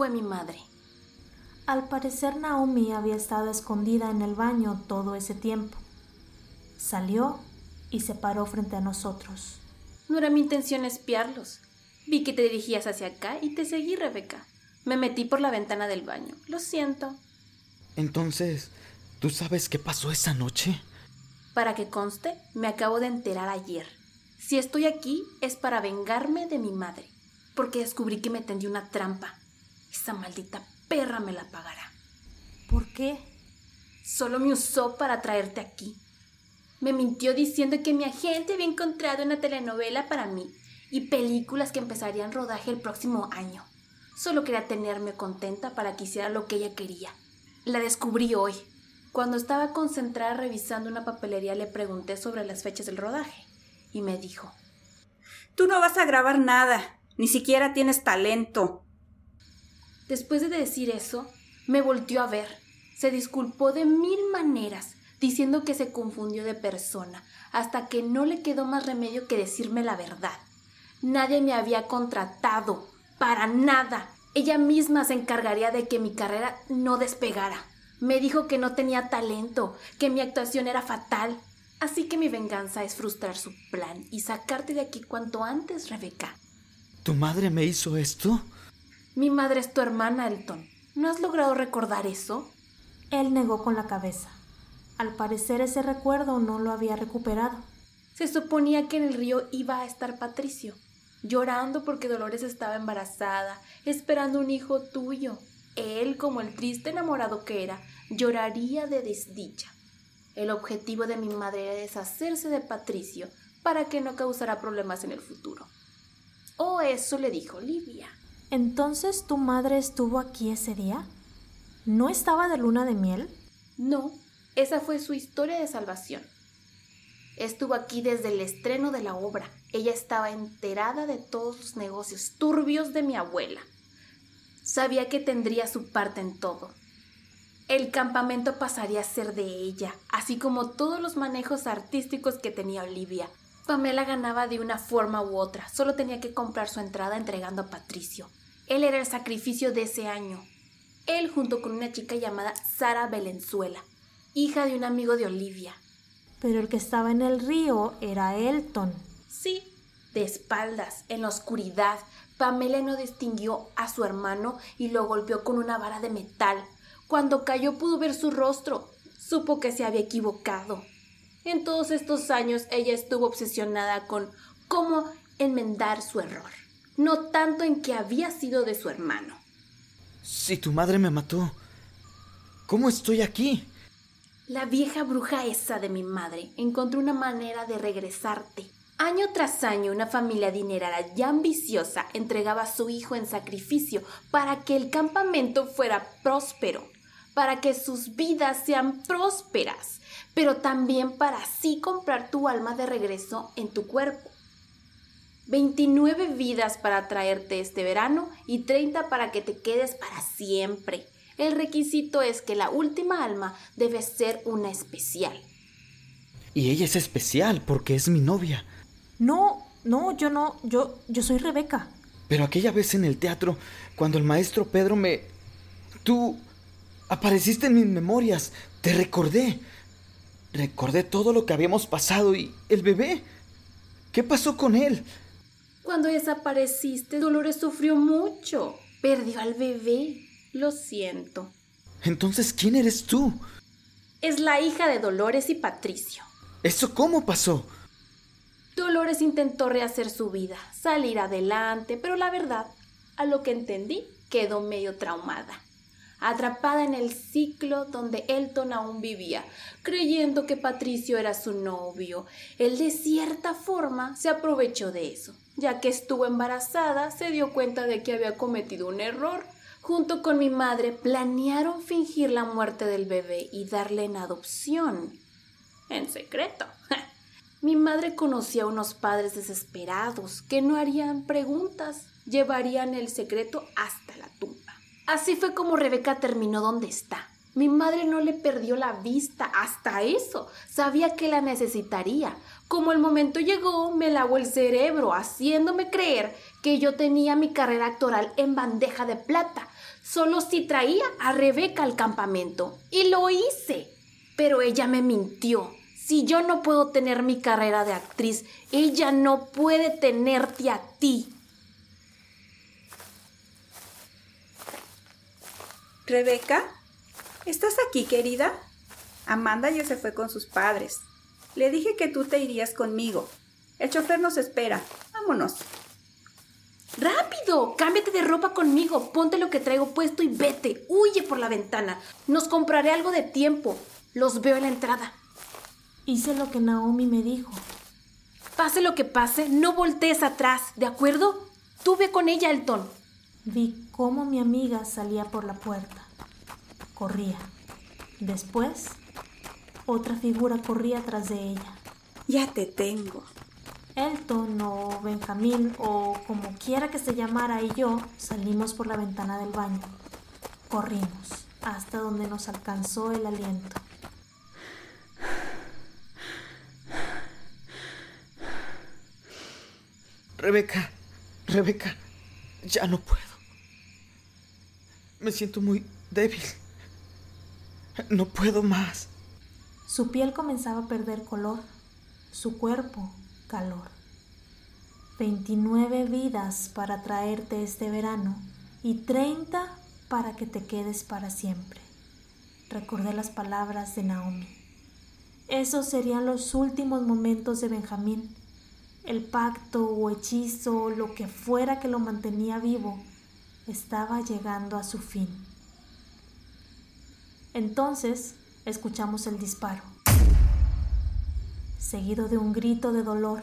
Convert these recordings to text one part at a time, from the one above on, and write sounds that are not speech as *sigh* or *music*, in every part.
fue mi madre. Al parecer Naomi había estado escondida en el baño todo ese tiempo. Salió y se paró frente a nosotros. No era mi intención espiarlos. Vi que te dirigías hacia acá y te seguí, Rebeca. Me metí por la ventana del baño. Lo siento. Entonces, ¿tú sabes qué pasó esa noche? Para que conste, me acabo de enterar ayer. Si estoy aquí es para vengarme de mi madre, porque descubrí que me tendió una trampa. Esa maldita perra me la pagará. ¿Por qué? Solo me usó para traerte aquí. Me mintió diciendo que mi agente había encontrado una telenovela para mí y películas que empezarían rodaje el próximo año. Solo quería tenerme contenta para que hiciera lo que ella quería. La descubrí hoy. Cuando estaba concentrada revisando una papelería le pregunté sobre las fechas del rodaje y me dijo, Tú no vas a grabar nada, ni siquiera tienes talento. Después de decir eso, me volteó a ver. Se disculpó de mil maneras, diciendo que se confundió de persona, hasta que no le quedó más remedio que decirme la verdad. Nadie me había contratado, para nada. Ella misma se encargaría de que mi carrera no despegara. Me dijo que no tenía talento, que mi actuación era fatal. Así que mi venganza es frustrar su plan y sacarte de aquí cuanto antes, Rebeca. ¿Tu madre me hizo esto? Mi madre es tu hermana, Elton. ¿No has logrado recordar eso? Él negó con la cabeza. Al parecer ese recuerdo no lo había recuperado. Se suponía que en el río iba a estar Patricio, llorando porque Dolores estaba embarazada, esperando un hijo tuyo. Él, como el triste enamorado que era, lloraría de desdicha. El objetivo de mi madre era deshacerse de Patricio para que no causara problemas en el futuro. O eso le dijo Olivia. ¿Entonces tu madre estuvo aquí ese día? ¿No estaba de luna de miel? No, esa fue su historia de salvación. Estuvo aquí desde el estreno de la obra. Ella estaba enterada de todos los negocios turbios de mi abuela. Sabía que tendría su parte en todo. El campamento pasaría a ser de ella, así como todos los manejos artísticos que tenía Olivia. Pamela ganaba de una forma u otra, solo tenía que comprar su entrada entregando a Patricio. Él era el sacrificio de ese año. Él junto con una chica llamada Sara Valenzuela, hija de un amigo de Olivia. Pero el que estaba en el río era Elton. Sí, de espaldas, en la oscuridad, Pamela no distinguió a su hermano y lo golpeó con una vara de metal. Cuando cayó pudo ver su rostro. Supo que se había equivocado. En todos estos años ella estuvo obsesionada con cómo enmendar su error, no tanto en que había sido de su hermano. Si tu madre me mató, ¿cómo estoy aquí? La vieja bruja esa de mi madre encontró una manera de regresarte. Año tras año una familia adinerada y ambiciosa entregaba a su hijo en sacrificio para que el campamento fuera próspero, para que sus vidas sean prósperas, pero también para así comprar tu alma de regreso en tu cuerpo. 29 vidas para traerte este verano y 30 para que te quedes para siempre. El requisito es que la última alma debe ser una especial. Y ella es especial porque es mi novia. No, no, yo no, yo, yo soy Rebeca. Pero aquella vez en el teatro, cuando el maestro Pedro me... Tú apareciste en mis memorias, te recordé. Recordé todo lo que habíamos pasado y el bebé. ¿Qué pasó con él? Cuando desapareciste, Dolores sufrió mucho. Perdió al bebé. Lo siento. Entonces, ¿quién eres tú? Es la hija de Dolores y Patricio. ¿Eso cómo pasó? Dolores intentó rehacer su vida, salir adelante, pero la verdad, a lo que entendí, quedó medio traumada. Atrapada en el ciclo donde Elton aún vivía, creyendo que Patricio era su novio, él de cierta forma se aprovechó de eso. Ya que estuvo embarazada, se dio cuenta de que había cometido un error. Junto con mi madre planearon fingir la muerte del bebé y darle en adopción. En secreto. *laughs* Mi madre conocía a unos padres desesperados que no harían preguntas, llevarían el secreto hasta la tumba. Así fue como Rebeca terminó donde está. Mi madre no le perdió la vista hasta eso. Sabía que la necesitaría. Como el momento llegó, me lavó el cerebro, haciéndome creer que yo tenía mi carrera actoral en bandeja de plata, solo si traía a Rebeca al campamento. Y lo hice. Pero ella me mintió. Si yo no puedo tener mi carrera de actriz, ella no puede tenerte a ti. Rebeca, ¿estás aquí, querida? Amanda ya se fue con sus padres. Le dije que tú te irías conmigo. El chofer nos espera. Vámonos. ¡Rápido! Cámbiate de ropa conmigo, ponte lo que traigo puesto y vete. Huye por la ventana. Nos compraré algo de tiempo. Los veo en la entrada. Hice lo que Naomi me dijo. Pase lo que pase, no voltees atrás, ¿de acuerdo? Tú ve con ella, Elton. Vi cómo mi amiga salía por la puerta. Corría. Después, otra figura corría tras de ella. Ya te tengo. Elton o Benjamín o como quiera que se llamara y yo salimos por la ventana del baño. Corrimos hasta donde nos alcanzó el aliento. Rebeca, Rebeca, ya no puedo. Me siento muy débil. No puedo más. Su piel comenzaba a perder color, su cuerpo calor. 29 vidas para traerte este verano y 30 para que te quedes para siempre. Recordé las palabras de Naomi. Esos serían los últimos momentos de Benjamín el pacto o hechizo, lo que fuera que lo mantenía vivo, estaba llegando a su fin. Entonces escuchamos el disparo, seguido de un grito de dolor.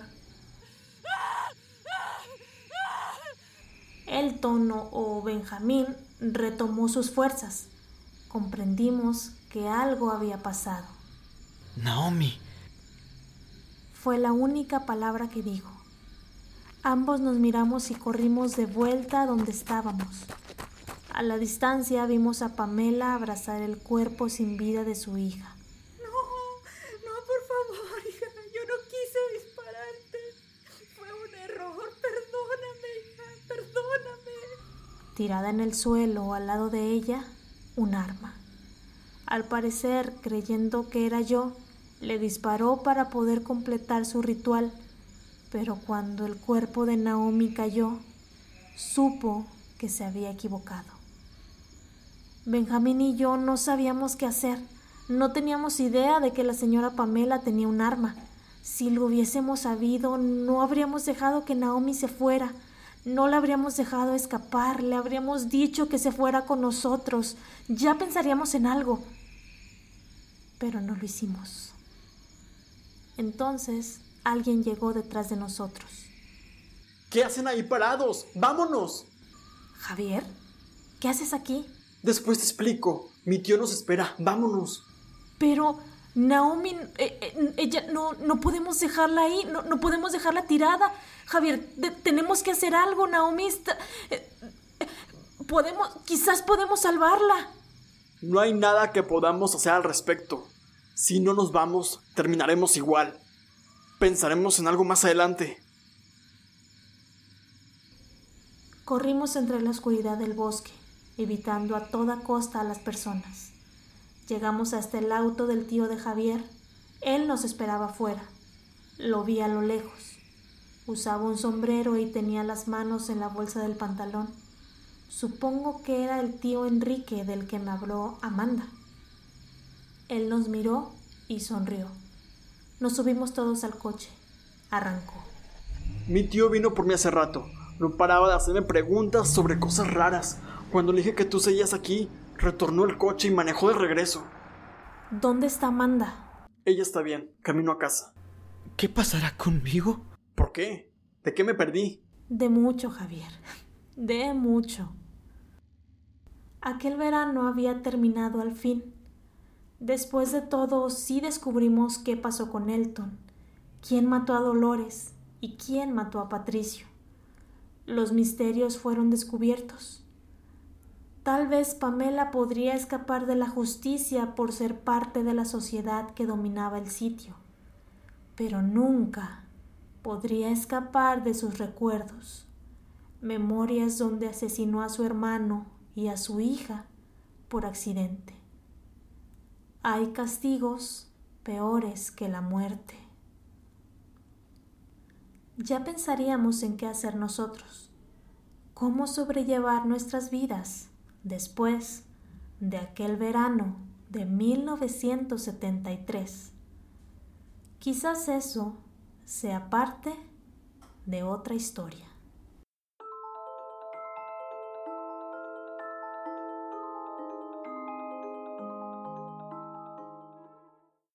El tono o Benjamín retomó sus fuerzas. Comprendimos que algo había pasado. Naomi, fue la única palabra que dijo. Ambos nos miramos y corrimos de vuelta donde estábamos. A la distancia vimos a Pamela abrazar el cuerpo sin vida de su hija. No, no, por favor, hija, yo no quise dispararte. Fue un error, perdóname, hija, perdóname. Tirada en el suelo al lado de ella, un arma. Al parecer, creyendo que era yo, le disparó para poder completar su ritual, pero cuando el cuerpo de Naomi cayó, supo que se había equivocado. Benjamín y yo no sabíamos qué hacer. No teníamos idea de que la señora Pamela tenía un arma. Si lo hubiésemos sabido, no habríamos dejado que Naomi se fuera. No la habríamos dejado escapar. Le habríamos dicho que se fuera con nosotros. Ya pensaríamos en algo. Pero no lo hicimos. Entonces alguien llegó detrás de nosotros. ¿Qué hacen ahí parados? ¡Vámonos! Javier, ¿qué haces aquí? Después te explico. Mi tío nos espera. Vámonos. Pero, Naomi, eh, eh, ella, no, no podemos dejarla ahí, no, no podemos dejarla tirada. Javier, tenemos que hacer algo, Naomi. Eh, podemos, quizás podemos salvarla. No hay nada que podamos hacer al respecto. Si no nos vamos, terminaremos igual. Pensaremos en algo más adelante. Corrimos entre la oscuridad del bosque, evitando a toda costa a las personas. Llegamos hasta el auto del tío de Javier. Él nos esperaba fuera. Lo vi a lo lejos. Usaba un sombrero y tenía las manos en la bolsa del pantalón. Supongo que era el tío Enrique del que me habló Amanda. Él nos miró y sonrió. Nos subimos todos al coche. Arrancó. Mi tío vino por mí hace rato. No paraba de hacerme preguntas sobre cosas raras. Cuando le dije que tú seguías aquí, retornó el coche y manejó de regreso. ¿Dónde está Amanda? Ella está bien, camino a casa. ¿Qué pasará conmigo? ¿Por qué? ¿De qué me perdí? De mucho, Javier. De mucho. Aquel verano había terminado al fin. Después de todo, sí descubrimos qué pasó con Elton, quién mató a Dolores y quién mató a Patricio. Los misterios fueron descubiertos. Tal vez Pamela podría escapar de la justicia por ser parte de la sociedad que dominaba el sitio, pero nunca podría escapar de sus recuerdos, memorias donde asesinó a su hermano y a su hija por accidente. Hay castigos peores que la muerte. Ya pensaríamos en qué hacer nosotros, cómo sobrellevar nuestras vidas después de aquel verano de 1973. Quizás eso sea parte de otra historia.